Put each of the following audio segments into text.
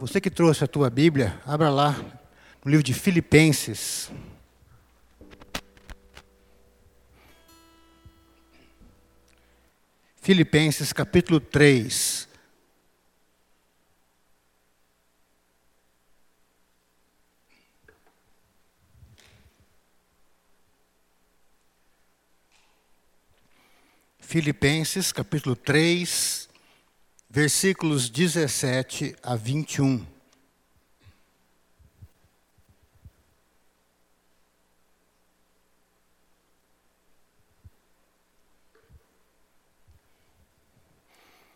Você que trouxe a tua Bíblia, abra lá no livro de Filipenses. Filipenses capítulo 3. Filipenses capítulo 3, versículos 17 a 21.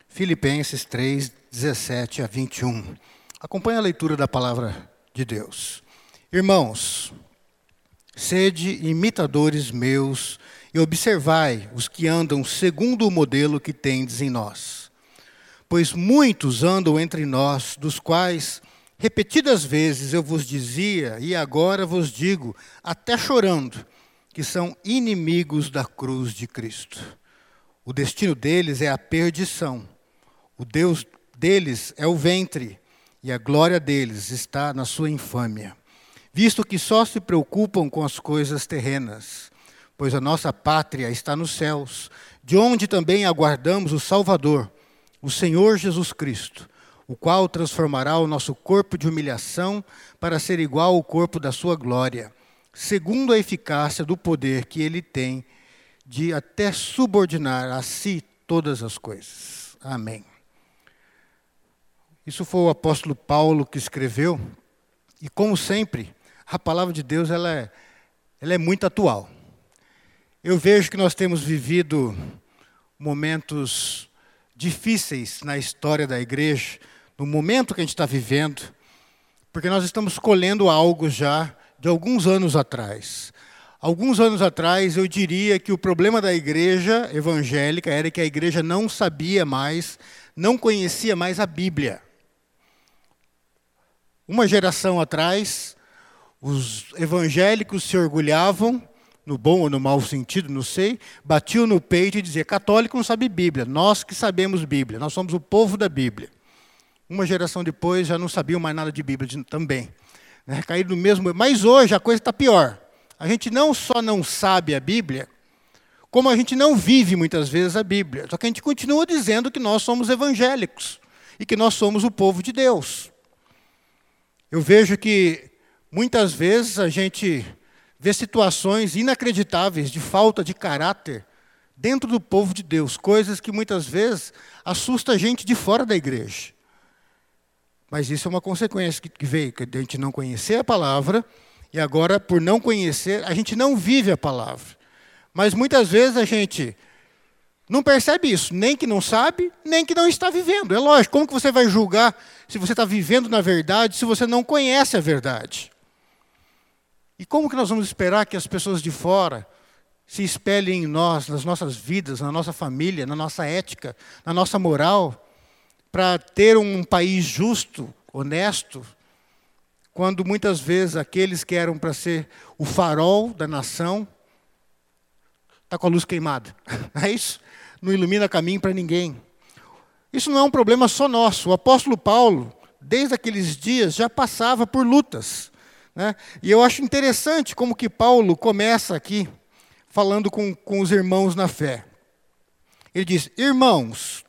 Filipenses 3, 17 a 21. Acompanhe a leitura da palavra de Deus. Irmãos, sede imitadores meus e observai os que andam segundo o modelo que tendes em nós. Pois muitos andam entre nós, dos quais repetidas vezes eu vos dizia, e agora vos digo, até chorando, que são inimigos da cruz de Cristo. O destino deles é a perdição o Deus deles é o ventre, e a glória deles está na sua infâmia, visto que só se preocupam com as coisas terrenas, pois a nossa pátria está nos céus, de onde também aguardamos o Salvador, o Senhor Jesus Cristo, o qual transformará o nosso corpo de humilhação para ser igual ao corpo da sua glória, segundo a eficácia do poder que ele tem de até subordinar a si todas as coisas. Amém. Isso foi o apóstolo Paulo que escreveu, e como sempre, a palavra de Deus ela é, ela é muito atual. Eu vejo que nós temos vivido momentos difíceis na história da igreja, no momento que a gente está vivendo, porque nós estamos colhendo algo já de alguns anos atrás. Alguns anos atrás, eu diria que o problema da igreja evangélica era que a igreja não sabia mais, não conhecia mais a Bíblia. Uma geração atrás, os evangélicos se orgulhavam, no bom ou no mau sentido, não sei, batiam no peito e diziam: católico não sabe Bíblia, nós que sabemos Bíblia, nós somos o povo da Bíblia. Uma geração depois já não sabiam mais nada de Bíblia também. Né? Caíram no mesmo. Mas hoje a coisa está pior. A gente não só não sabe a Bíblia, como a gente não vive muitas vezes a Bíblia. Só que a gente continua dizendo que nós somos evangélicos e que nós somos o povo de Deus. Eu vejo que muitas vezes a gente vê situações inacreditáveis de falta de caráter dentro do povo de Deus, coisas que muitas vezes assustam a gente de fora da igreja. Mas isso é uma consequência que veio, que a gente não conhecer a palavra, e agora, por não conhecer, a gente não vive a palavra. Mas muitas vezes a gente não percebe isso, nem que não sabe, nem que não está vivendo. É lógico, como que você vai julgar se você está vivendo na verdade, se você não conhece a verdade? E como que nós vamos esperar que as pessoas de fora se espelhem em nós, nas nossas vidas, na nossa família, na nossa ética, na nossa moral, para ter um país justo, honesto, quando muitas vezes aqueles que eram para ser o farol da nação está com a luz queimada. É isso? não ilumina caminho para ninguém. Isso não é um problema só nosso. O apóstolo Paulo, desde aqueles dias, já passava por lutas. Né? E eu acho interessante como que Paulo começa aqui, falando com, com os irmãos na fé. Ele diz: Irmãos,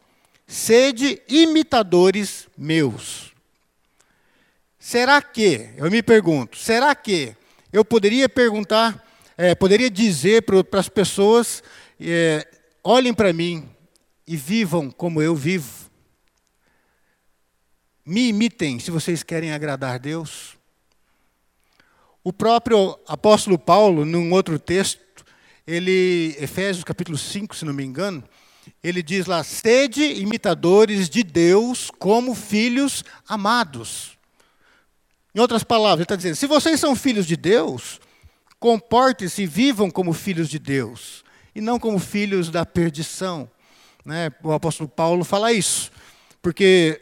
sede imitadores meus. Será que, eu me pergunto, será que eu poderia perguntar, é, poderia dizer para as pessoas, é, olhem para mim e vivam como eu vivo. Me imitem se vocês querem agradar a Deus. O próprio apóstolo Paulo, num outro texto, ele, Efésios capítulo 5, se não me engano, ele diz lá: sede imitadores de Deus como filhos amados. Em outras palavras, ele está dizendo: se vocês são filhos de Deus, comportem-se e vivam como filhos de Deus e não como filhos da perdição. Né? O apóstolo Paulo fala isso. Porque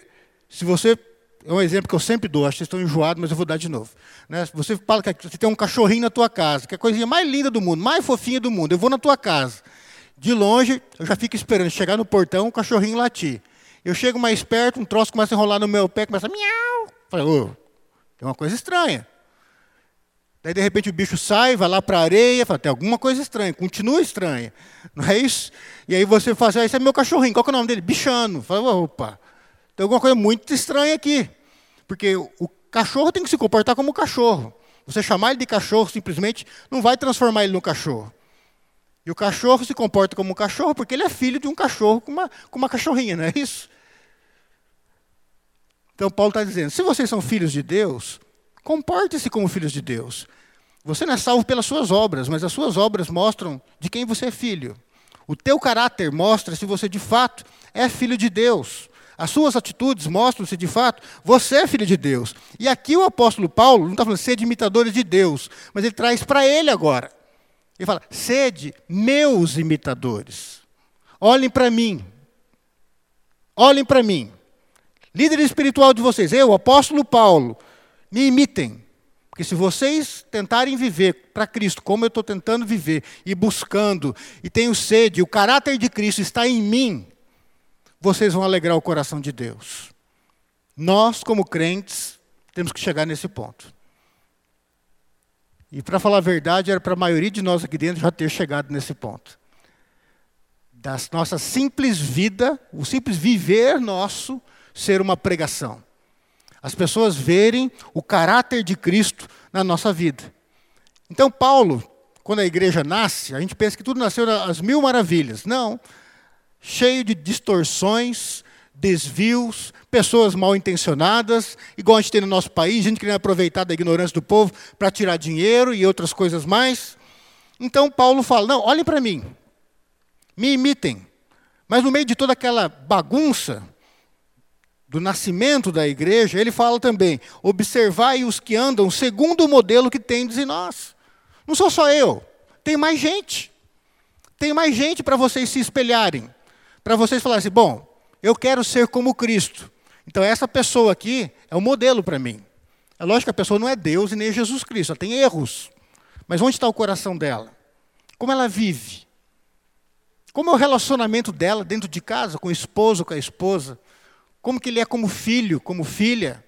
se você. É um exemplo que eu sempre dou, acho que vocês estão enjoados, mas eu vou dar de novo. Né? Você fala que você tem um cachorrinho na tua casa, que é a coisinha mais linda do mundo, mais fofinha do mundo. Eu vou na tua casa. De longe, eu já fico esperando chegar no portão, o cachorrinho latir. Eu chego mais perto, um troço começa a enrolar no meu pé, começa a miau. Fala, ô, tem uma coisa estranha. Daí, de repente, o bicho sai, vai lá para a areia, fala, tem alguma coisa estranha, continua estranha. Não é isso? E aí você fala assim, ah, esse é meu cachorrinho, qual é o nome dele? Bichano. Fala, opa, tem alguma coisa muito estranha aqui. Porque o cachorro tem que se comportar como cachorro. Você chamar ele de cachorro simplesmente não vai transformar ele no cachorro. E o cachorro se comporta como um cachorro porque ele é filho de um cachorro com uma, com uma cachorrinha, não é isso? Então Paulo está dizendo: se vocês são filhos de Deus, comporte-se como filhos de Deus. Você não é salvo pelas suas obras, mas as suas obras mostram de quem você é filho. O teu caráter mostra se você de fato é filho de Deus. As suas atitudes mostram se de fato você é filho de Deus. E aqui o apóstolo Paulo não está falando sede imitadores de Deus, mas ele traz para ele agora. Ele fala: sede meus imitadores. Olhem para mim. Olhem para mim. Líder espiritual de vocês, eu, apóstolo Paulo, me imitem. Porque se vocês tentarem viver para Cristo como eu estou tentando viver, e buscando, e tenho sede, o caráter de Cristo está em mim, vocês vão alegrar o coração de Deus. Nós, como crentes, temos que chegar nesse ponto. E para falar a verdade, era para a maioria de nós aqui dentro já ter chegado nesse ponto. Da nossa simples vida, o simples viver nosso, ser uma pregação. As pessoas verem o caráter de Cristo na nossa vida. Então, Paulo, quando a igreja nasce, a gente pensa que tudo nasceu às mil maravilhas. Não. Cheio de distorções, desvios, pessoas mal intencionadas, igual a gente tem no nosso país, gente querendo aproveitar da ignorância do povo para tirar dinheiro e outras coisas mais. Então Paulo fala: não, olhem para mim, me imitem. Mas no meio de toda aquela bagunça, do nascimento da igreja, ele fala também: observai os que andam segundo o modelo que tendes em nós. Não sou só eu, tem mais gente. Tem mais gente para vocês se espelharem. Para vocês falarem assim: bom, eu quero ser como Cristo. Então, essa pessoa aqui é um modelo para mim. É lógico que a pessoa não é Deus e nem Jesus Cristo, ela tem erros. Mas onde está o coração dela? Como ela vive? Como é o relacionamento dela dentro de casa, com o esposo, com a esposa? como que ele é como filho, como filha.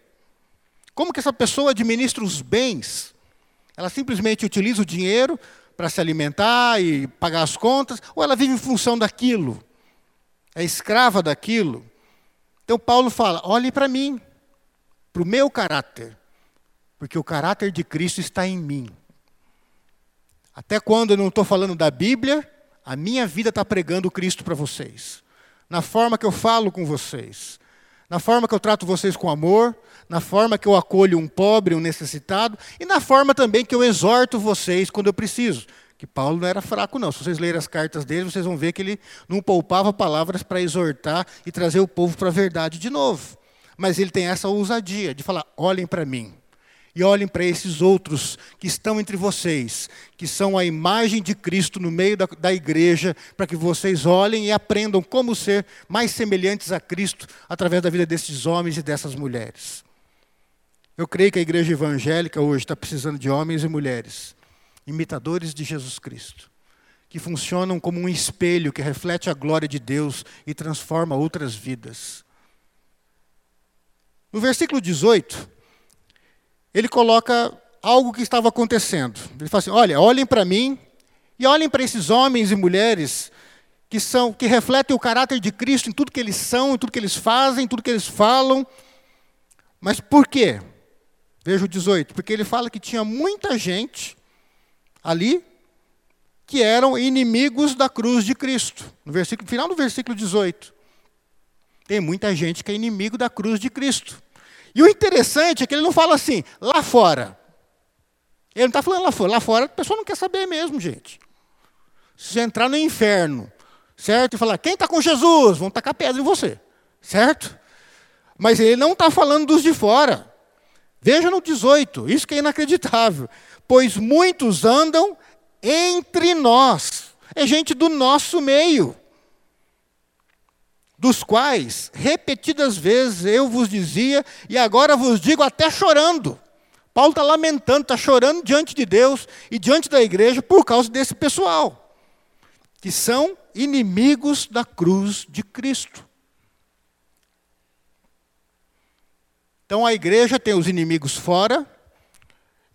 Como que essa pessoa administra os bens? Ela simplesmente utiliza o dinheiro para se alimentar e pagar as contas, ou ela vive em função daquilo? É escrava daquilo? Então Paulo fala: olhe para mim, para o meu caráter, porque o caráter de Cristo está em mim. Até quando eu não estou falando da Bíblia, a minha vida está pregando Cristo para vocês. Na forma que eu falo com vocês, na forma que eu trato vocês com amor, na forma que eu acolho um pobre, um necessitado, e na forma também que eu exorto vocês quando eu preciso. Que Paulo não era fraco, não. Se vocês lerem as cartas dele, vocês vão ver que ele não poupava palavras para exortar e trazer o povo para a verdade de novo. Mas ele tem essa ousadia de falar: olhem para mim. E olhem para esses outros que estão entre vocês, que são a imagem de Cristo no meio da, da igreja, para que vocês olhem e aprendam como ser mais semelhantes a Cristo através da vida desses homens e dessas mulheres. Eu creio que a igreja evangélica hoje está precisando de homens e mulheres, imitadores de Jesus Cristo, que funcionam como um espelho que reflete a glória de Deus e transforma outras vidas. No versículo 18, ele coloca algo que estava acontecendo. Ele fala assim: olha, olhem para mim e olhem para esses homens e mulheres que são que refletem o caráter de Cristo em tudo que eles são, em tudo que eles fazem, em tudo que eles falam. Mas por quê? Veja o 18, porque ele fala que tinha muita gente ali que eram inimigos da cruz de Cristo. No versículo final do versículo 18. Tem muita gente que é inimigo da cruz de Cristo. E o interessante é que ele não fala assim, lá fora. Ele não está falando lá fora. Lá fora a pessoa não quer saber mesmo, gente. Se entrar no inferno, certo? E falar, quem está com Jesus? Vão tacar pedra em você, certo? Mas ele não está falando dos de fora. Veja no 18, isso que é inacreditável. Pois muitos andam entre nós. É gente do nosso meio dos quais repetidas vezes eu vos dizia, e agora vos digo até chorando. Paulo está lamentando, está chorando diante de Deus e diante da igreja por causa desse pessoal, que são inimigos da cruz de Cristo. Então a igreja tem os inimigos fora,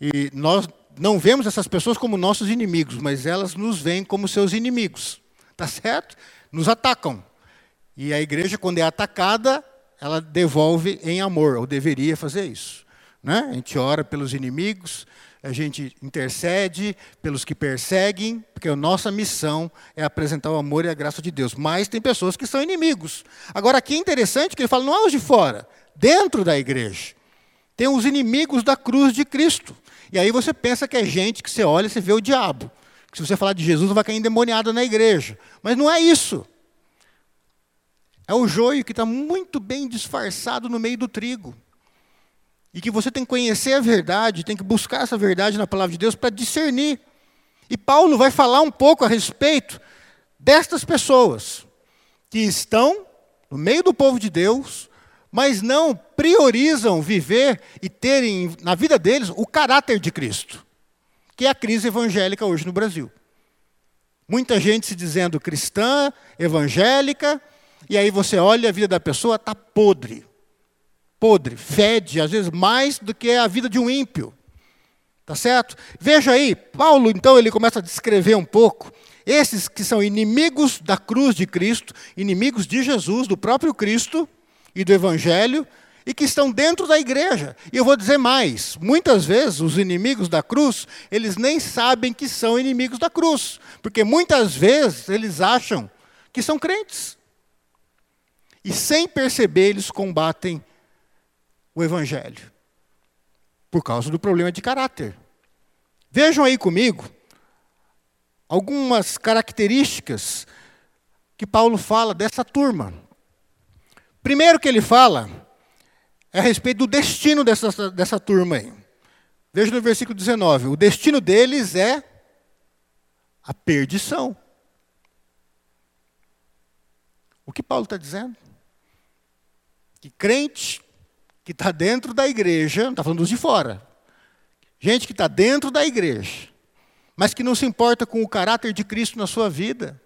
e nós não vemos essas pessoas como nossos inimigos, mas elas nos veem como seus inimigos. Tá certo? Nos atacam. E a igreja, quando é atacada, ela devolve em amor, ou deveria fazer isso. Né? A gente ora pelos inimigos, a gente intercede pelos que perseguem, porque a nossa missão é apresentar o amor e a graça de Deus. Mas tem pessoas que são inimigos. Agora, aqui é interessante que ele fala, não é os de fora, dentro da igreja. Tem os inimigos da cruz de Cristo. E aí você pensa que é gente que você olha e você vê o diabo. Que se você falar de Jesus, vai cair endemoniado na igreja. Mas não é isso. É o joio que está muito bem disfarçado no meio do trigo. E que você tem que conhecer a verdade, tem que buscar essa verdade na palavra de Deus para discernir. E Paulo vai falar um pouco a respeito destas pessoas que estão no meio do povo de Deus, mas não priorizam viver e terem na vida deles o caráter de Cristo, que é a crise evangélica hoje no Brasil. Muita gente se dizendo cristã, evangélica, e aí você olha a vida da pessoa, está podre podre, fede, às vezes mais do que a vida de um ímpio. Tá certo? Veja aí, Paulo então ele começa a descrever um pouco esses que são inimigos da cruz de Cristo, inimigos de Jesus, do próprio Cristo e do evangelho, e que estão dentro da igreja. E eu vou dizer mais, muitas vezes os inimigos da cruz, eles nem sabem que são inimigos da cruz, porque muitas vezes eles acham que são crentes. E sem perceber, eles combatem o Evangelho? Por causa do problema de caráter. Vejam aí comigo algumas características que Paulo fala dessa turma. Primeiro que ele fala é a respeito do destino dessa, dessa turma aí. Veja no versículo 19: o destino deles é a perdição. O que Paulo está dizendo? Que crente que está dentro da igreja, não está falando dos de fora, gente que está dentro da igreja, mas que não se importa com o caráter de Cristo na sua vida.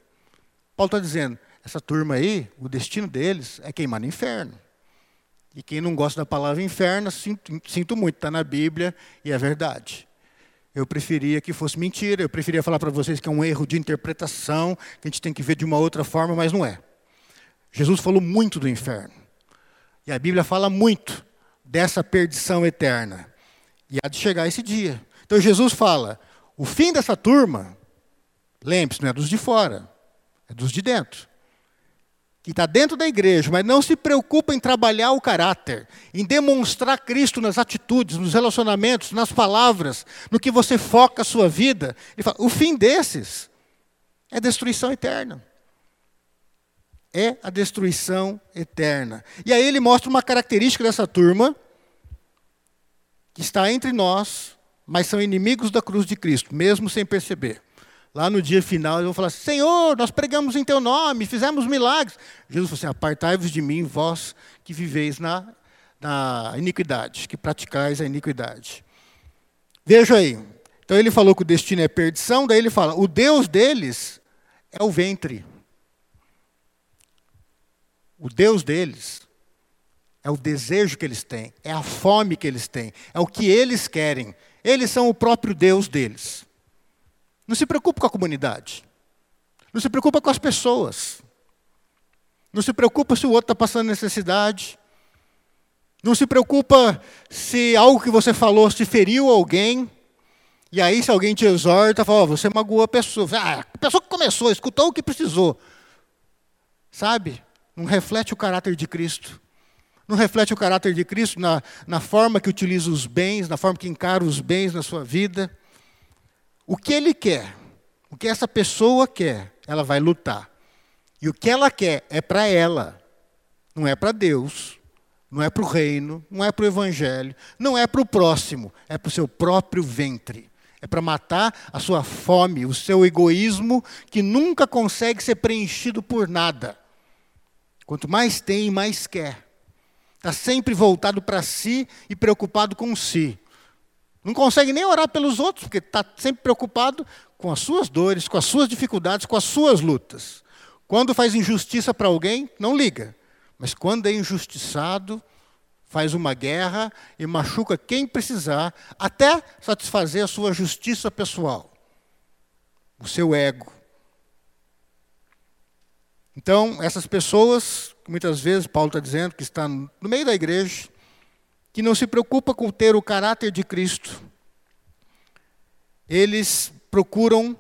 Paulo está dizendo, essa turma aí, o destino deles é queimar no inferno. E quem não gosta da palavra inferno, sinto, sinto muito, está na Bíblia e é verdade. Eu preferia que fosse mentira, eu preferia falar para vocês que é um erro de interpretação, que a gente tem que ver de uma outra forma, mas não é. Jesus falou muito do inferno. E a Bíblia fala muito dessa perdição eterna. E há de chegar esse dia. Então Jesus fala: o fim dessa turma, lembre-se, não é dos de fora, é dos de dentro. Que está dentro da igreja, mas não se preocupa em trabalhar o caráter, em demonstrar Cristo nas atitudes, nos relacionamentos, nas palavras, no que você foca a sua vida. Ele fala: o fim desses é destruição eterna é a destruição eterna. E aí ele mostra uma característica dessa turma que está entre nós, mas são inimigos da cruz de Cristo, mesmo sem perceber. Lá no dia final, eles vão falar: Senhor, nós pregamos em teu nome, fizemos milagres. Jesus falou assim: Apartai-vos de mim, vós que viveis na, na iniquidade, que praticais a iniquidade. Veja aí. Então ele falou que o destino é perdição, daí ele fala: o Deus deles é o ventre. O Deus deles é o desejo que eles têm, é a fome que eles têm, é o que eles querem. Eles são o próprio Deus deles. Não se preocupe com a comunidade. Não se preocupa com as pessoas. Não se preocupa se o outro está passando necessidade. Não se preocupa se algo que você falou se feriu alguém. E aí, se alguém te exorta, fala, oh, você magoou a pessoa. Ah, a pessoa que começou, escutou o que precisou. Sabe? não reflete o caráter de Cristo. Não reflete o caráter de Cristo na, na forma que utiliza os bens, na forma que encara os bens na sua vida. O que ele quer, o que essa pessoa quer, ela vai lutar. E o que ela quer é para ela, não é para Deus, não é para o reino, não é para o evangelho, não é para o próximo, é para o seu próprio ventre. É para matar a sua fome, o seu egoísmo, que nunca consegue ser preenchido por nada. Quanto mais tem, mais quer. Está sempre voltado para si e preocupado com si. Não consegue nem orar pelos outros, porque está sempre preocupado com as suas dores, com as suas dificuldades, com as suas lutas. Quando faz injustiça para alguém, não liga. Mas quando é injustiçado, faz uma guerra e machuca quem precisar, até satisfazer a sua justiça pessoal, o seu ego. Então, essas pessoas, muitas vezes Paulo está dizendo que está no meio da igreja, que não se preocupa com ter o caráter de Cristo, eles procuram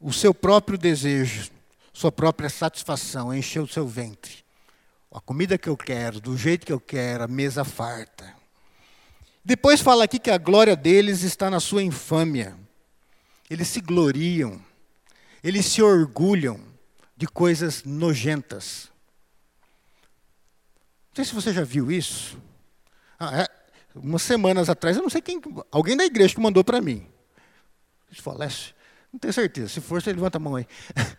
o seu próprio desejo, sua própria satisfação, encher o seu ventre. A comida que eu quero, do jeito que eu quero, a mesa farta. Depois fala aqui que a glória deles está na sua infâmia. Eles se gloriam, eles se orgulham de coisas nojentas. Não sei se você já viu isso. Ah, é, umas semanas atrás, eu não sei quem, alguém da igreja que mandou para mim. Isso falece? Não tenho certeza. Se for, você levanta a mão aí.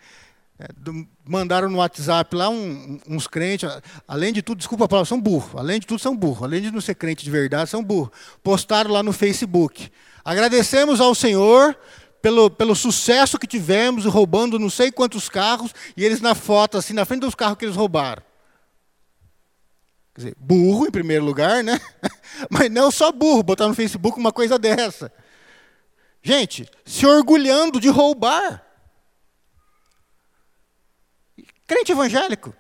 É, do, mandaram no WhatsApp lá um, uns crentes, além de tudo, desculpa a palavra, são burros. Além de tudo, são burros. Além de não ser crente de verdade, são burros. Postaram lá no Facebook. Agradecemos ao Senhor pelo, pelo sucesso que tivemos, roubando não sei quantos carros, e eles na foto, assim, na frente dos carros que eles roubaram. Quer dizer, burro em primeiro lugar, né? Mas não só burro, botar no Facebook uma coisa dessa. Gente, se orgulhando de roubar. Crente evangélico,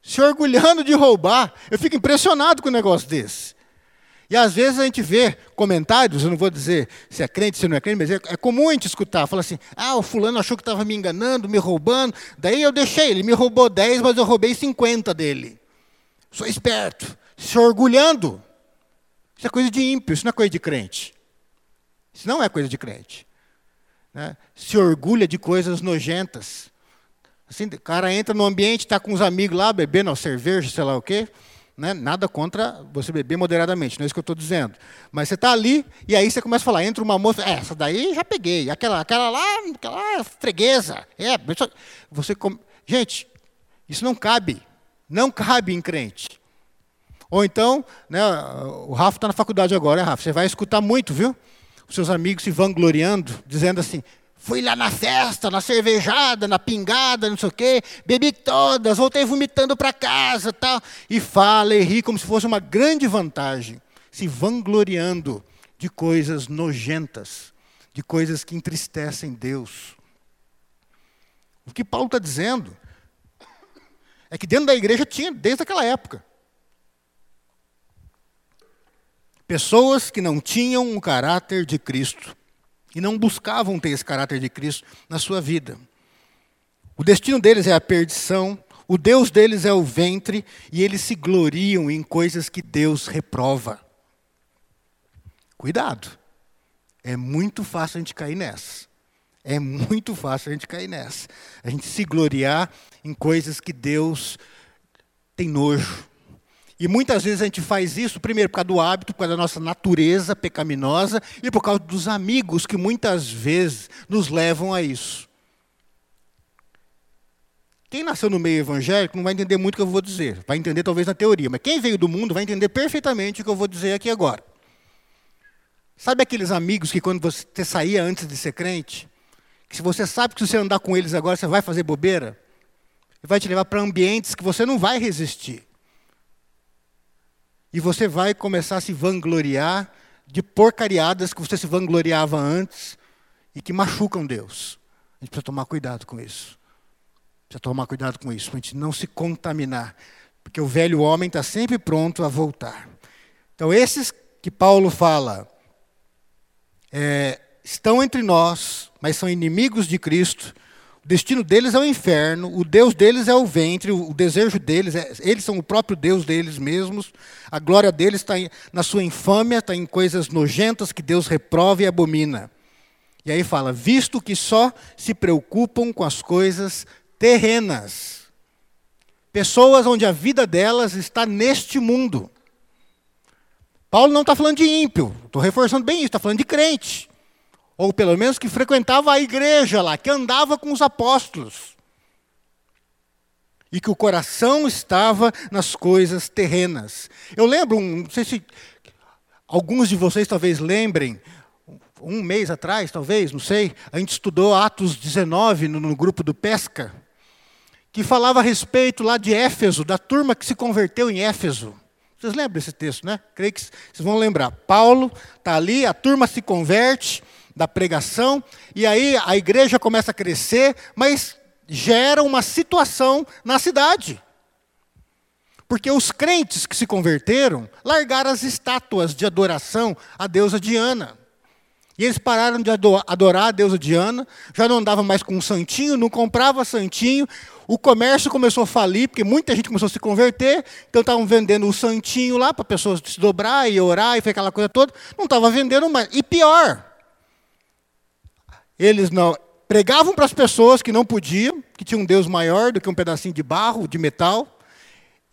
se orgulhando de roubar. Eu fico impressionado com um negócio desse. E às vezes a gente vê comentários, eu não vou dizer se é crente, se não é crente, mas é, é comum a gente escutar, fala assim, ah, o fulano achou que estava me enganando, me roubando, daí eu deixei, ele me roubou 10, mas eu roubei 50 dele. Sou esperto, se orgulhando. Isso é coisa de ímpio, isso não é coisa de crente. Isso não é coisa de crente. Né? Se orgulha de coisas nojentas. Assim, o cara entra no ambiente, está com os amigos lá, bebendo cerveja, sei lá o quê. Né? Nada contra você beber moderadamente, não é isso que eu estou dizendo. Mas você está ali e aí você começa a falar, entra uma moça, é, essa daí já peguei, aquela, aquela lá, aquela freguesa. É, você, gente, isso não cabe, não cabe em crente. Ou então, né, o Rafa está na faculdade agora, né, Rafa? Você vai escutar muito, viu? os seus amigos se vangloriando, dizendo assim: fui lá na festa, na cervejada, na pingada, não sei o quê, bebi todas, voltei vomitando para casa, tal, e fala e ri como se fosse uma grande vantagem, se vangloriando de coisas nojentas, de coisas que entristecem Deus. O que Paulo está dizendo é que dentro da igreja tinha desde aquela época. Pessoas que não tinham o caráter de Cristo e não buscavam ter esse caráter de Cristo na sua vida. O destino deles é a perdição, o Deus deles é o ventre e eles se gloriam em coisas que Deus reprova. Cuidado, é muito fácil a gente cair nessa. É muito fácil a gente cair nessa. A gente se gloriar em coisas que Deus tem nojo. E muitas vezes a gente faz isso, primeiro, por causa do hábito, por causa da nossa natureza pecaminosa e por causa dos amigos que muitas vezes nos levam a isso. Quem nasceu no meio evangélico não vai entender muito o que eu vou dizer, vai entender talvez na teoria, mas quem veio do mundo vai entender perfeitamente o que eu vou dizer aqui agora. Sabe aqueles amigos que quando você saía antes de ser crente, que se você sabe que se você andar com eles agora você vai fazer bobeira, ele vai te levar para ambientes que você não vai resistir. E você vai começar a se vangloriar de porcariadas que você se vangloriava antes e que machucam Deus. A gente precisa tomar cuidado com isso. Precisa tomar cuidado com isso, para a gente não se contaminar. Porque o velho homem está sempre pronto a voltar. Então, esses que Paulo fala é, estão entre nós, mas são inimigos de Cristo o destino deles é o inferno, o Deus deles é o ventre, o desejo deles, é, eles são o próprio Deus deles mesmos, a glória deles está na sua infâmia, está em coisas nojentas que Deus reprova e abomina. E aí fala: visto que só se preocupam com as coisas terrenas. Pessoas onde a vida delas está neste mundo. Paulo não está falando de ímpio, estou reforçando bem isso, está falando de crente ou pelo menos que frequentava a igreja lá, que andava com os apóstolos. E que o coração estava nas coisas terrenas. Eu lembro, não sei se alguns de vocês talvez lembrem, um mês atrás, talvez, não sei, a gente estudou Atos 19 no, no grupo do Pesca, que falava a respeito lá de Éfeso, da turma que se converteu em Éfeso. Vocês lembram desse texto, né? Creio que vocês vão lembrar. Paulo está ali, a turma se converte da pregação, e aí a igreja começa a crescer, mas gera uma situação na cidade. Porque os crentes que se converteram largaram as estátuas de adoração à deusa Diana. E eles pararam de adorar a deusa Diana, já não andava mais com um santinho, não comprava santinho. O comércio começou a falir, porque muita gente começou a se converter, então estavam vendendo o santinho lá para pessoas se dobrar e orar e foi aquela coisa toda. Não estava vendendo mais. E pior, eles não pregavam para as pessoas que não podiam, que tinha um Deus maior do que um pedacinho de barro, de metal.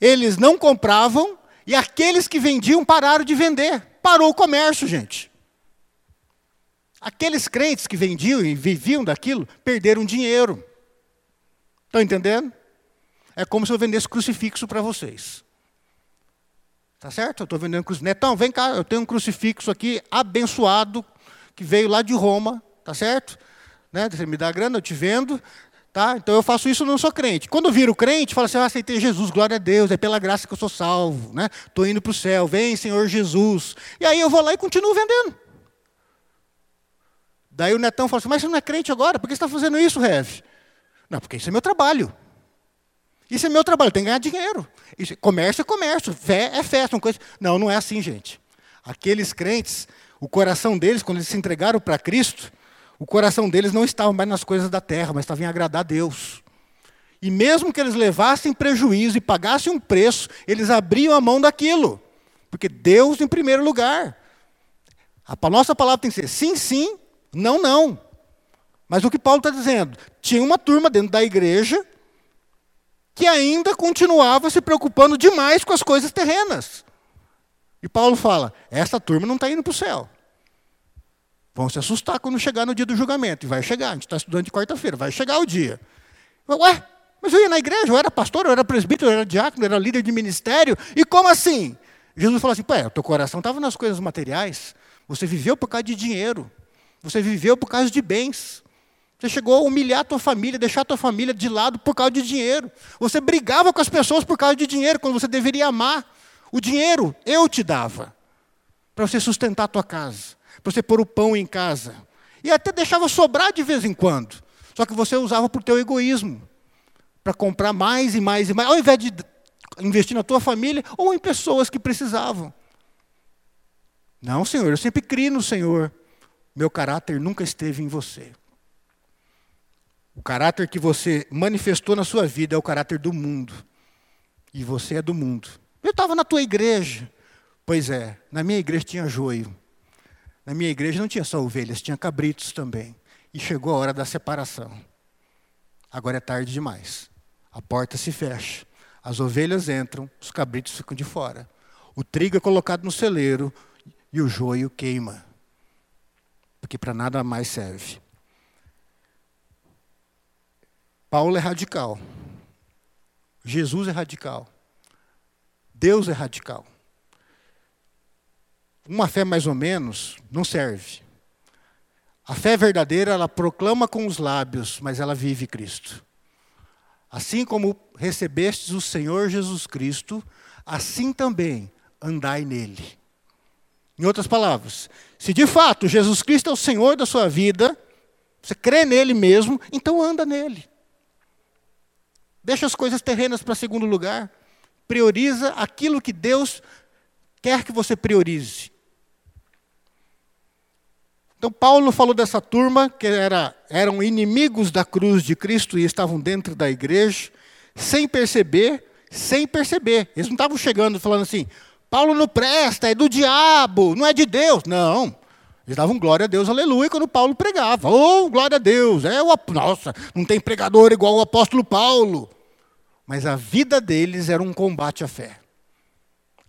Eles não compravam e aqueles que vendiam pararam de vender. Parou o comércio, gente. Aqueles crentes que vendiam e viviam daquilo perderam dinheiro. Estão entendendo? É como se eu vendesse crucifixo para vocês. Tá certo? Eu estou vendendo crucifixo. Netão, vem cá, eu tenho um crucifixo aqui abençoado, que veio lá de Roma, tá certo? Né? Você me dá grana, eu te vendo. Tá? Então eu faço isso, não sou crente. Quando eu viro crente, falo assim: ah, aceitei Jesus, glória a Deus, é pela graça que eu sou salvo. Né? indo para o céu, vem Senhor Jesus. E aí eu vou lá e continuo vendendo. Daí o netão fala assim, mas você não é crente agora, por que você está fazendo isso, Rev? Não, porque isso é meu trabalho. Isso é meu trabalho, tem que ganhar dinheiro. Isso, comércio é comércio, fé é fé, são coisas. Não, não é assim, gente. Aqueles crentes, o coração deles, quando eles se entregaram para Cristo, o coração deles não estava mais nas coisas da terra, mas estava em agradar a Deus. E mesmo que eles levassem prejuízo e pagassem um preço, eles abriam a mão daquilo. Porque Deus em primeiro lugar. A nossa palavra tem que ser sim, sim, não, não. Mas o que Paulo está dizendo? Tinha uma turma dentro da igreja que ainda continuava se preocupando demais com as coisas terrenas. E Paulo fala: essa turma não está indo para o céu. Vão se assustar quando chegar no dia do julgamento. E vai chegar, a gente está estudando de quarta-feira, vai chegar o dia. Ué, mas eu ia na igreja, eu era pastor, eu era presbítero, eu era diácono, eu era líder de ministério. E como assim? Jesus falou assim: Pô, o teu coração estava nas coisas materiais. Você viveu por causa de dinheiro. Você viveu por causa de bens. Você chegou a humilhar a tua família, deixar a tua família de lado por causa de dinheiro. Você brigava com as pessoas por causa de dinheiro, quando você deveria amar. O dinheiro eu te dava para você sustentar a tua casa, para você pôr o pão em casa. E até deixava sobrar de vez em quando. Só que você usava para o teu egoísmo, para comprar mais e mais e mais, ao invés de investir na tua família ou em pessoas que precisavam. Não, Senhor, eu sempre criei no Senhor meu caráter nunca esteve em você. O caráter que você manifestou na sua vida é o caráter do mundo. E você é do mundo. Eu estava na tua igreja. Pois é, na minha igreja tinha joio. Na minha igreja não tinha só ovelhas, tinha cabritos também. E chegou a hora da separação. Agora é tarde demais. A porta se fecha. As ovelhas entram, os cabritos ficam de fora. O trigo é colocado no celeiro e o joio queima porque para nada mais serve. Paulo é radical. Jesus é radical. Deus é radical. Uma fé mais ou menos não serve. A fé verdadeira, ela proclama com os lábios, mas ela vive Cristo. Assim como recebestes o Senhor Jesus Cristo, assim também andai nele. Em outras palavras, se de fato Jesus Cristo é o Senhor da sua vida, você crê nele mesmo, então anda nele. Deixa as coisas terrenas para segundo lugar. Prioriza aquilo que Deus quer que você priorize. Então, Paulo falou dessa turma que era, eram inimigos da cruz de Cristo e estavam dentro da igreja, sem perceber, sem perceber. Eles não estavam chegando falando assim: Paulo não presta, é do diabo, não é de Deus. Não. Eles davam glória a Deus, aleluia, quando Paulo pregava. Oh, glória a Deus. É o, nossa, não tem pregador igual o apóstolo Paulo. Mas a vida deles era um combate à fé.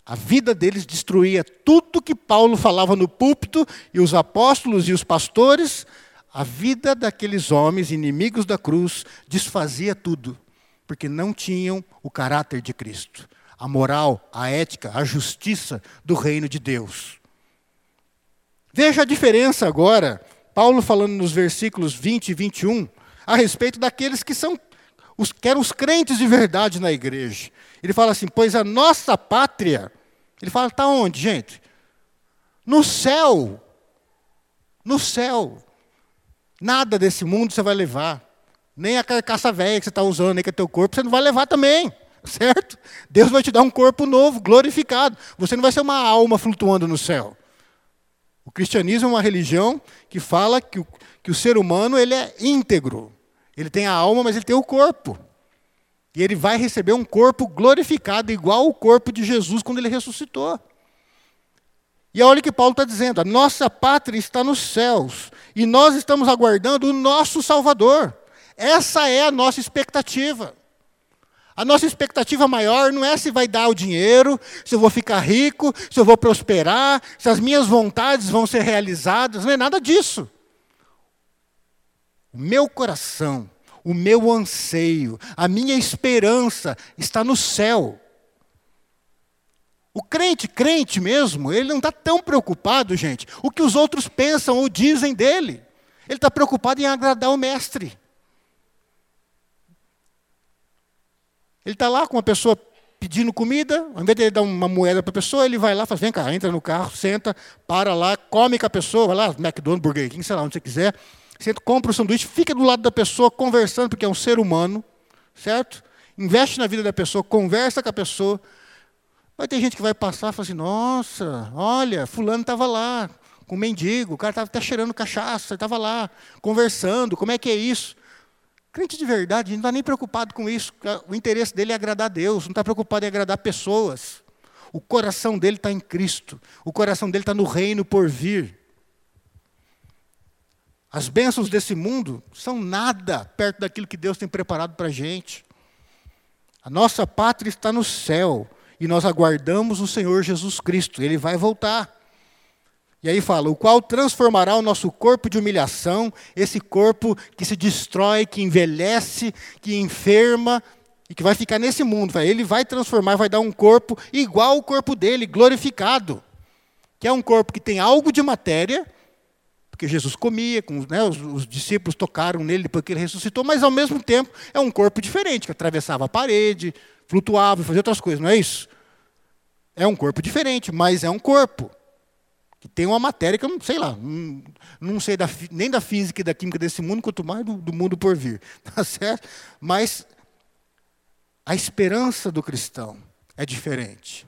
A vida deles destruía tudo que Paulo falava no púlpito e os apóstolos e os pastores. A vida daqueles homens inimigos da cruz desfazia tudo, porque não tinham o caráter de Cristo a moral, a ética, a justiça do reino de Deus. Veja a diferença agora, Paulo falando nos versículos 20 e 21, a respeito daqueles que são os que eram os crentes de verdade na igreja. Ele fala assim: "Pois a nossa pátria Ele fala: está onde, gente? No céu. No céu. Nada desse mundo você vai levar. Nem a carcaça velha que você está usando, nem que é teu corpo, você não vai levar também. Certo? Deus vai te dar um corpo novo, glorificado. Você não vai ser uma alma flutuando no céu. O cristianismo é uma religião que fala que o, que o ser humano ele é íntegro. Ele tem a alma, mas ele tem o corpo. E ele vai receber um corpo glorificado, igual o corpo de Jesus quando ele ressuscitou. E olha o que Paulo está dizendo: a nossa pátria está nos céus, e nós estamos aguardando o nosso Salvador. Essa é a nossa expectativa. A nossa expectativa maior não é se vai dar o dinheiro, se eu vou ficar rico, se eu vou prosperar, se as minhas vontades vão ser realizadas, não é nada disso. O meu coração, o meu anseio, a minha esperança está no céu. O crente, crente mesmo, ele não está tão preocupado, gente, o que os outros pensam ou dizem dele. Ele está preocupado em agradar o mestre. Ele está lá com uma pessoa pedindo comida, ao invés de ele dar uma moeda para a pessoa, ele vai lá, faz, vem cá, entra no carro, senta, para lá, come com a pessoa, vai lá, McDonald's, Burger King, sei lá, onde você quiser, senta, compra o sanduíche, fica do lado da pessoa, conversando, porque é um ser humano, certo? Investe na vida da pessoa, conversa com a pessoa, Vai ter gente que vai passar e falar assim: nossa, olha, fulano estava lá, com um mendigo, o cara estava até cheirando cachaça, estava lá, conversando, como é que é isso? Crente de verdade não está nem preocupado com isso, o interesse dele é agradar a Deus, não está preocupado em agradar pessoas. O coração dele está em Cristo, o coração dele está no reino por vir. As bênçãos desse mundo são nada perto daquilo que Deus tem preparado para a gente. A nossa pátria está no céu e nós aguardamos o Senhor Jesus Cristo, ele vai voltar. E aí fala: o qual transformará o nosso corpo de humilhação, esse corpo que se destrói, que envelhece, que enferma e que vai ficar nesse mundo. Ele vai transformar, vai dar um corpo igual ao corpo dele, glorificado. Que é um corpo que tem algo de matéria, porque Jesus comia, com, né, os, os, discípulos tocaram nele depois que ele ressuscitou, mas ao mesmo tempo é um corpo diferente, que atravessava a parede, flutuava, fazia outras coisas, não é isso? É um corpo diferente, mas é um corpo. Que tem uma matéria que eu não sei lá, não, não sei da, nem da física e da química desse mundo, quanto mais do, do mundo por vir. Tá certo? Mas a esperança do cristão é diferente.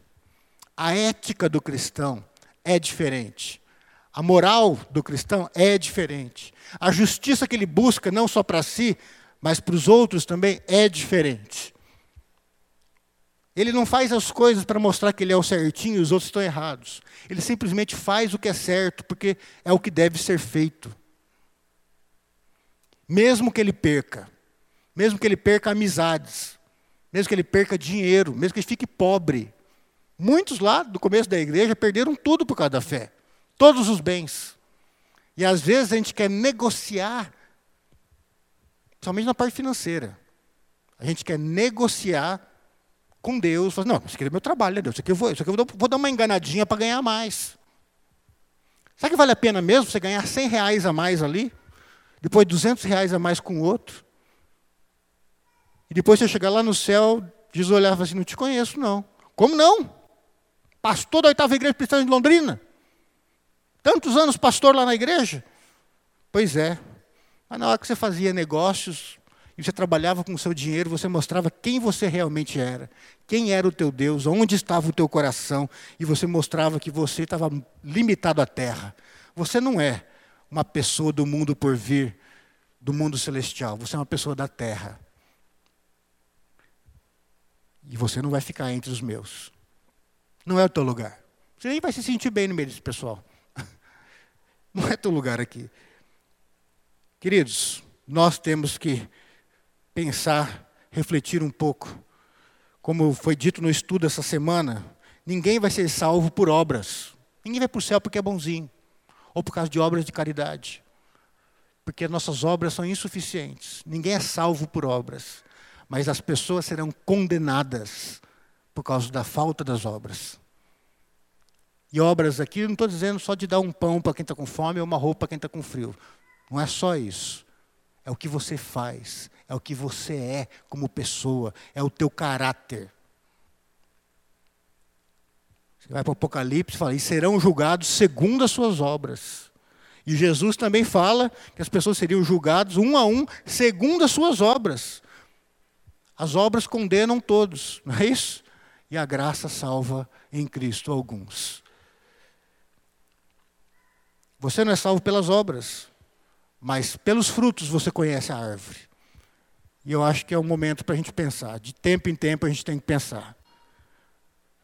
A ética do cristão é diferente. A moral do cristão é diferente. A justiça que ele busca, não só para si, mas para os outros também, é diferente. Ele não faz as coisas para mostrar que ele é o certinho e os outros estão errados. Ele simplesmente faz o que é certo, porque é o que deve ser feito. Mesmo que ele perca, mesmo que ele perca amizades, mesmo que ele perca dinheiro, mesmo que ele fique pobre. Muitos lá do começo da igreja perderam tudo por causa da fé, todos os bens. E às vezes a gente quer negociar, somente na parte financeira. A gente quer negociar com Deus, não, isso aqui é meu trabalho, né, Deus? Isso aqui eu vou, isso aqui eu vou, vou dar uma enganadinha para ganhar mais. Sabe que vale a pena mesmo você ganhar 100 reais a mais ali? Depois 200 reais a mais com o outro? E depois você chegar lá no céu, Jesus olhava assim, não te conheço não. Como não? Pastor da oitava igreja cristã de Londrina? Tantos anos pastor lá na igreja? Pois é. Mas na hora que você fazia negócios, e você trabalhava com o seu dinheiro, você mostrava quem você realmente era, quem era o teu Deus, onde estava o teu coração, e você mostrava que você estava limitado à terra. Você não é uma pessoa do mundo por vir, do mundo celestial, você é uma pessoa da terra. E você não vai ficar entre os meus. Não é o teu lugar. Você nem vai se sentir bem no meio desse pessoal. Não é teu lugar aqui. Queridos, nós temos que pensar, refletir um pouco. Como foi dito no estudo essa semana, ninguém vai ser salvo por obras. Ninguém vai para o céu porque é bonzinho, ou por causa de obras de caridade. Porque nossas obras são insuficientes. Ninguém é salvo por obras. Mas as pessoas serão condenadas por causa da falta das obras. E obras aqui, não estou dizendo só de dar um pão para quem está com fome ou uma roupa para quem está com frio. Não é só isso. É o que você faz, é o que você é como pessoa, é o teu caráter. Você vai para o Apocalipse e fala, e serão julgados segundo as suas obras. E Jesus também fala que as pessoas seriam julgadas um a um segundo as suas obras. As obras condenam todos, não é isso? E a graça salva em Cristo alguns. Você não é salvo pelas obras, mas pelos frutos você conhece a árvore. E eu acho que é um momento para a gente pensar. De tempo em tempo a gente tem que pensar.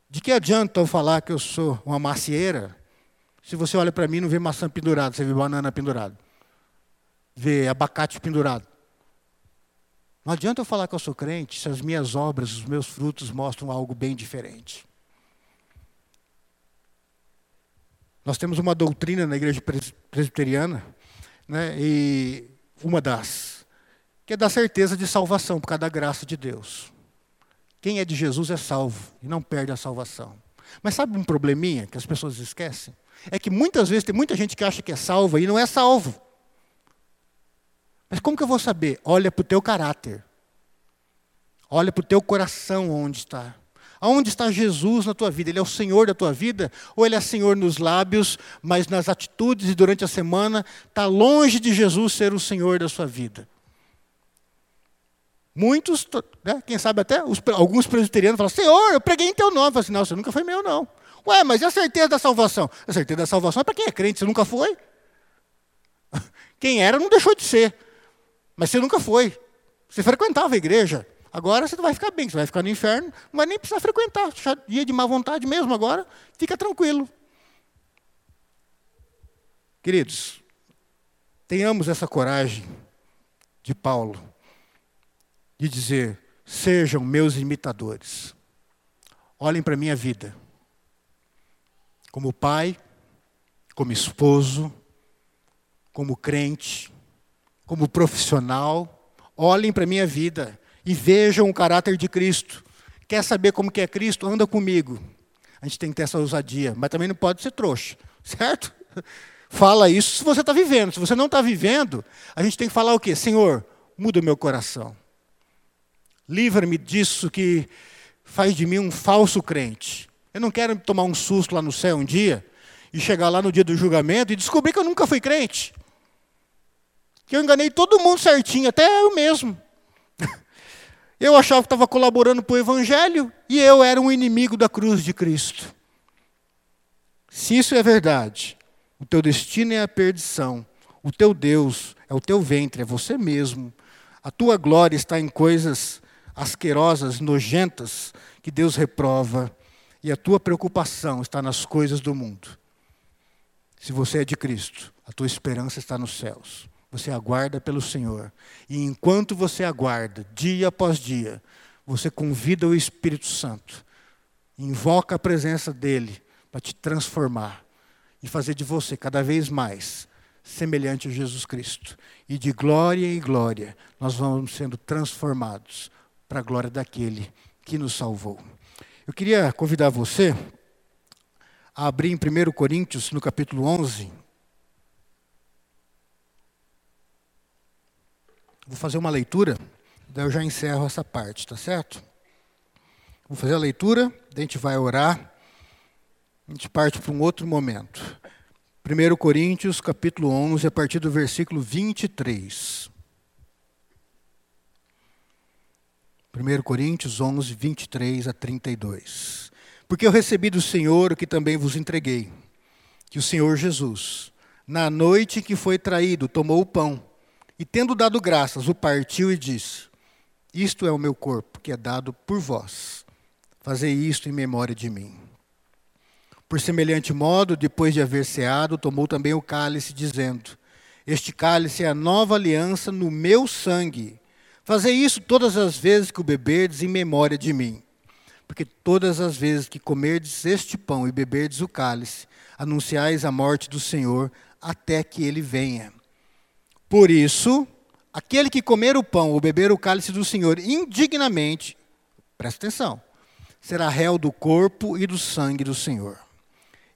De que adianta eu falar que eu sou uma macieira, se você olha para mim e não vê maçã pendurada, você vê banana pendurada, vê abacate pendurado. Não adianta eu falar que eu sou crente se as minhas obras, os meus frutos mostram algo bem diferente. Nós temos uma doutrina na igreja presbiteriana, né, e uma das, que é da certeza de salvação por causa da graça de Deus. Quem é de Jesus é salvo e não perde a salvação. Mas sabe um probleminha que as pessoas esquecem? É que muitas vezes tem muita gente que acha que é salva e não é salvo. Mas como que eu vou saber? Olha para o teu caráter. Olha para o teu coração onde está. Aonde está Jesus na tua vida? Ele é o Senhor da tua vida? Ou ele é Senhor nos lábios, mas nas atitudes e durante a semana está longe de Jesus ser o Senhor da sua vida? Muitos, né, quem sabe até os, alguns presbiterianos falam: Senhor, eu preguei em teu nome. Eu assim: Não, você nunca foi meu, não. Ué, mas e a certeza da salvação? A certeza da salvação é para quem é crente, você nunca foi. Quem era não deixou de ser, mas você nunca foi. Você frequentava a igreja. Agora você vai ficar bem, você vai ficar no inferno, não vai nem precisar frequentar. Dia de má vontade mesmo agora, fica tranquilo. Queridos, tenhamos essa coragem de Paulo de dizer: sejam meus imitadores. Olhem para a minha vida. Como pai, como esposo, como crente, como profissional, olhem para a minha vida e vejam o caráter de Cristo. Quer saber como que é Cristo? Anda comigo. A gente tem que ter essa ousadia, mas também não pode ser trouxa, certo? Fala isso se você está vivendo. Se você não está vivendo, a gente tem que falar o quê? Senhor, muda o meu coração. Livra-me disso que faz de mim um falso crente. Eu não quero tomar um susto lá no céu um dia e chegar lá no dia do julgamento e descobrir que eu nunca fui crente. Que eu enganei todo mundo certinho, até eu mesmo. Eu achava que estava colaborando para o Evangelho e eu era um inimigo da cruz de Cristo. Se isso é verdade, o teu destino é a perdição, o teu Deus é o teu ventre, é você mesmo. A tua glória está em coisas asquerosas, nojentas, que Deus reprova, e a tua preocupação está nas coisas do mundo. Se você é de Cristo, a tua esperança está nos céus. Você aguarda pelo Senhor. E enquanto você aguarda, dia após dia, você convida o Espírito Santo, invoca a presença dele para te transformar e fazer de você cada vez mais semelhante a Jesus Cristo. E de glória em glória, nós vamos sendo transformados para a glória daquele que nos salvou. Eu queria convidar você a abrir em 1 Coríntios, no capítulo 11. Vou fazer uma leitura, daí eu já encerro essa parte, tá certo? Vou fazer a leitura, daí a gente vai orar, a gente parte para um outro momento. 1 Coríntios, capítulo 11, a partir do versículo 23. 1 Coríntios 11, 23 a 32. Porque eu recebi do Senhor o que também vos entreguei, que o Senhor Jesus, na noite que foi traído, tomou o pão, e tendo dado graças, o partiu e disse: Isto é o meu corpo, que é dado por vós. Fazei isto em memória de mim. Por semelhante modo, depois de haver ceado, tomou também o cálice, dizendo: Este cálice é a nova aliança no meu sangue. Fazei isso todas as vezes que o beberdes em memória de mim. Porque todas as vezes que comerdes este pão e beberdes o cálice, anunciais a morte do Senhor até que ele venha. Por isso, aquele que comer o pão ou beber o cálice do Senhor indignamente, presta atenção, será réu do corpo e do sangue do Senhor.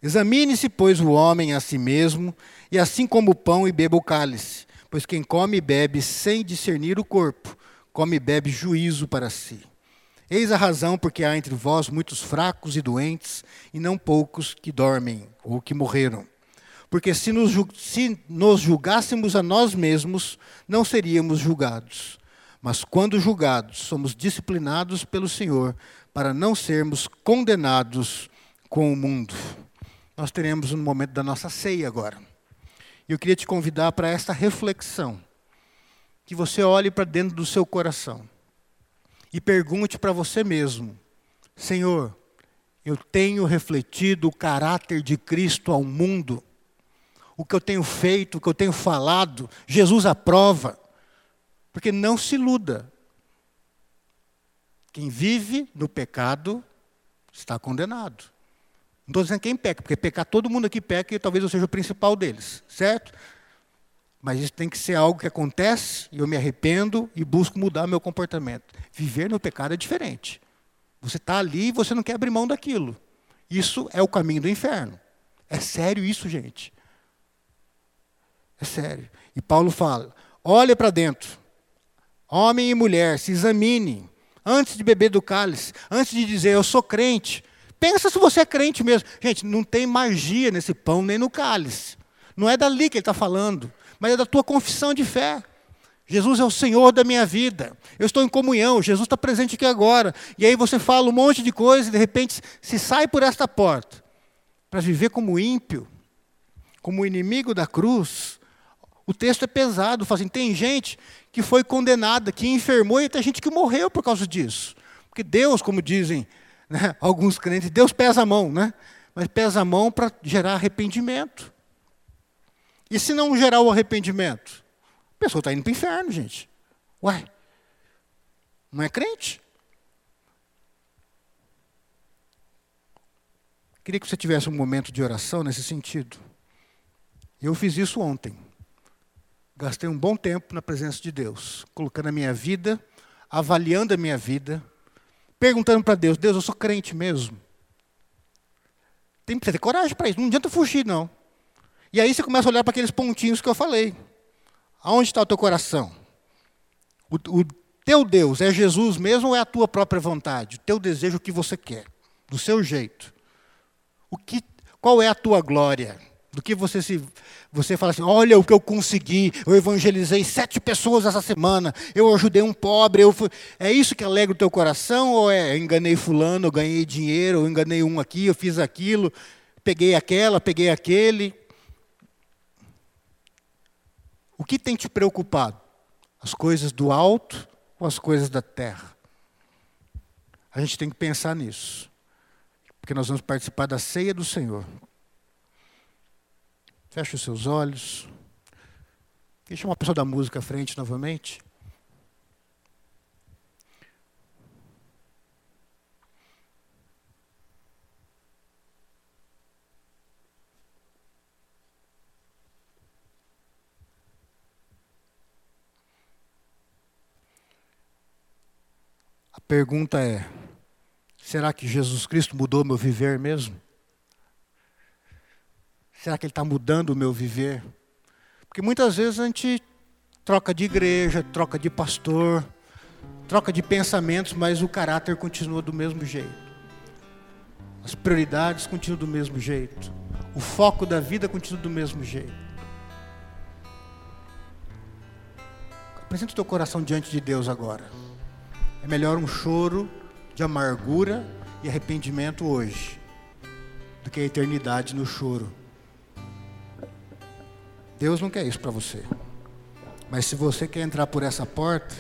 Examine-se, pois, o homem a si mesmo, e assim como o pão e beba o cálice. Pois quem come e bebe sem discernir o corpo, come e bebe juízo para si. Eis a razão porque há entre vós muitos fracos e doentes, e não poucos que dormem ou que morreram. Porque se nos, se nos julgássemos a nós mesmos, não seríamos julgados. Mas quando julgados, somos disciplinados pelo Senhor, para não sermos condenados com o mundo. Nós teremos um momento da nossa ceia agora. E eu queria te convidar para esta reflexão. Que você olhe para dentro do seu coração e pergunte para você mesmo: Senhor, eu tenho refletido o caráter de Cristo ao mundo? O que eu tenho feito, o que eu tenho falado, Jesus aprova. Porque não se iluda. Quem vive no pecado está condenado. Não estou dizendo quem peca, porque pecar todo mundo aqui peca e talvez eu seja o principal deles, certo? Mas isso tem que ser algo que acontece e eu me arrependo e busco mudar meu comportamento. Viver no pecado é diferente. Você está ali e você não quer abrir mão daquilo. Isso é o caminho do inferno. É sério isso, gente. É sério. E Paulo fala: olha para dentro. Homem e mulher, se examine antes de beber do cálice, antes de dizer eu sou crente. Pensa se você é crente mesmo. Gente, não tem magia nesse pão nem no cálice. Não é dali que ele está falando mas é da tua confissão de fé. Jesus é o Senhor da minha vida. Eu estou em comunhão, Jesus está presente aqui agora. E aí você fala um monte de coisa e de repente se sai por esta porta para viver como ímpio, como inimigo da cruz. O texto é pesado, fala assim, tem gente que foi condenada, que enfermou e tem gente que morreu por causa disso. Porque Deus, como dizem né, alguns crentes, Deus pesa a mão, né? Mas pesa a mão para gerar arrependimento. E se não gerar o arrependimento? A pessoa está indo para o inferno, gente. Uai, não é crente? Queria que você tivesse um momento de oração nesse sentido. Eu fiz isso ontem. Gastei um bom tempo na presença de Deus, colocando a minha vida, avaliando a minha vida, perguntando para Deus: Deus, eu sou crente mesmo? Tem que ter coragem para isso, não adianta fugir, não. E aí você começa a olhar para aqueles pontinhos que eu falei. Aonde está o teu coração? O, o teu Deus é Jesus mesmo ou é a tua própria vontade? O teu desejo, o que você quer, do seu jeito. O que, qual é a tua glória? Do que você se você fala assim, olha o que eu consegui, eu evangelizei sete pessoas essa semana, eu ajudei um pobre, eu fui... é isso que alegra o teu coração ou é enganei fulano, eu ganhei dinheiro, eu enganei um aqui, eu fiz aquilo, peguei aquela, peguei aquele? O que tem te preocupado? As coisas do alto ou as coisas da terra? A gente tem que pensar nisso. Porque nós vamos participar da ceia do Senhor. Feche os seus olhos. Deixa uma pessoa da música à frente novamente. pergunta é: será que Jesus Cristo mudou meu viver mesmo? Será que Ele está mudando o meu viver? Porque muitas vezes a gente troca de igreja, troca de pastor, troca de pensamentos, mas o caráter continua do mesmo jeito. As prioridades continuam do mesmo jeito. O foco da vida continua do mesmo jeito. Apresenta o teu coração diante de Deus agora. É melhor um choro de amargura e arrependimento hoje do que a eternidade no choro. Deus não quer isso para você. Mas se você quer entrar por essa porta,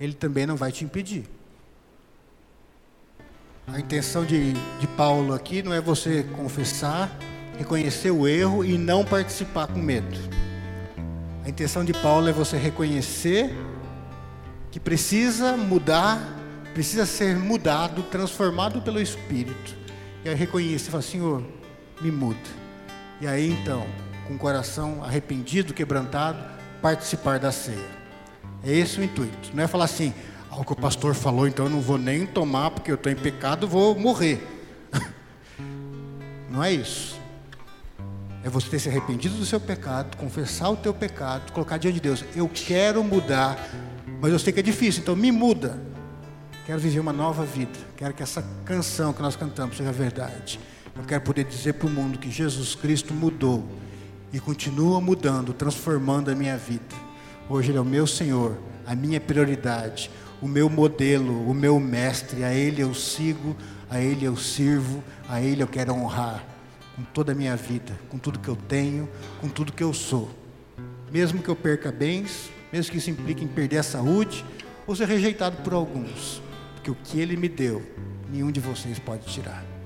Ele também não vai te impedir. A intenção de, de Paulo aqui não é você confessar, reconhecer o erro e não participar com medo. A intenção de Paulo é você reconhecer que precisa mudar, precisa ser mudado, transformado pelo Espírito. E aí reconhece e fala, Senhor, me muda. E aí então, com o coração arrependido, quebrantado, participar da ceia. É esse o intuito. Não é falar assim, ah, o que o pastor falou, então eu não vou nem tomar porque eu estou em pecado, vou morrer. não é isso. É você ter se arrependido do seu pecado, confessar o teu pecado, colocar diante de Deus, eu quero mudar mas eu sei que é difícil, então me muda. Quero viver uma nova vida. Quero que essa canção que nós cantamos seja verdade. Eu quero poder dizer para o mundo que Jesus Cristo mudou e continua mudando, transformando a minha vida. Hoje Ele é o meu Senhor, a minha prioridade, o meu modelo, o meu mestre. A Ele eu sigo, a Ele eu sirvo, a Ele eu quero honrar com toda a minha vida, com tudo que eu tenho, com tudo que eu sou. Mesmo que eu perca bens, mesmo que isso implique em perder a saúde, ou ser rejeitado por alguns, porque o que Ele me deu, nenhum de vocês pode tirar.